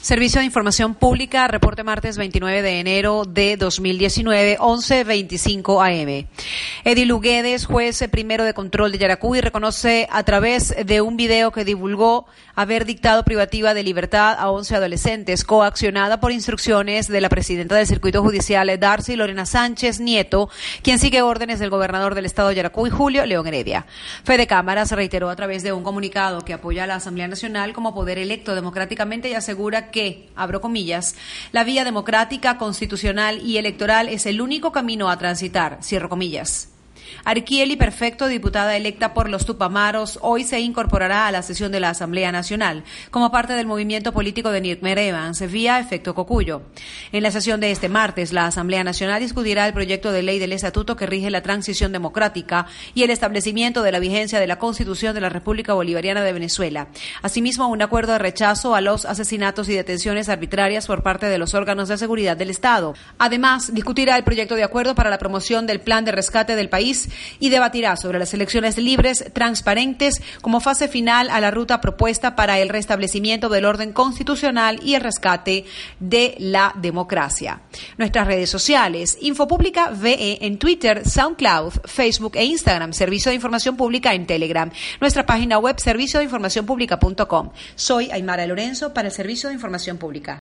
Servicio de Información Pública, reporte martes 29 de enero de 2019, 11.25 am. Edil Guedes, juez primero de control de Yaracuy, reconoce a través de un video que divulgó haber dictado privativa de libertad a 11 adolescentes, coaccionada por instrucciones de la presidenta del Circuito Judicial, Darcy Lorena Sánchez Nieto, quien sigue órdenes del gobernador del estado de Yaracuy, Julio León Heredia. Fede Cámara se reiteró a través de un comunicado que apoya a la Asamblea Nacional como poder electo democráticamente y asegura que, abro comillas, la vía democrática, constitucional y electoral es el único camino a transitar, cierro comillas. Arquieli Perfecto, diputada electa por los Tupamaros, hoy se incorporará a la sesión de la Asamblea Nacional como parte del movimiento político de Nirmer Evans vía efecto Cocuyo. En la sesión de este martes, la Asamblea Nacional discutirá el proyecto de ley del estatuto que rige la transición democrática y el establecimiento de la vigencia de la Constitución de la República Bolivariana de Venezuela. Asimismo, un acuerdo de rechazo a los asesinatos y detenciones arbitrarias por parte de los órganos de seguridad del Estado. Además, discutirá el proyecto de acuerdo para la promoción del plan de rescate del y debatirá sobre las elecciones libres, transparentes, como fase final a la ruta propuesta para el restablecimiento del orden constitucional y el rescate de la democracia. Nuestras redes sociales, Infopública VE en Twitter, SoundCloud, Facebook e Instagram, Servicio de Información Pública en Telegram. Nuestra página web, servicio de información pública.com. Soy Aymara Lorenzo para el Servicio de Información Pública.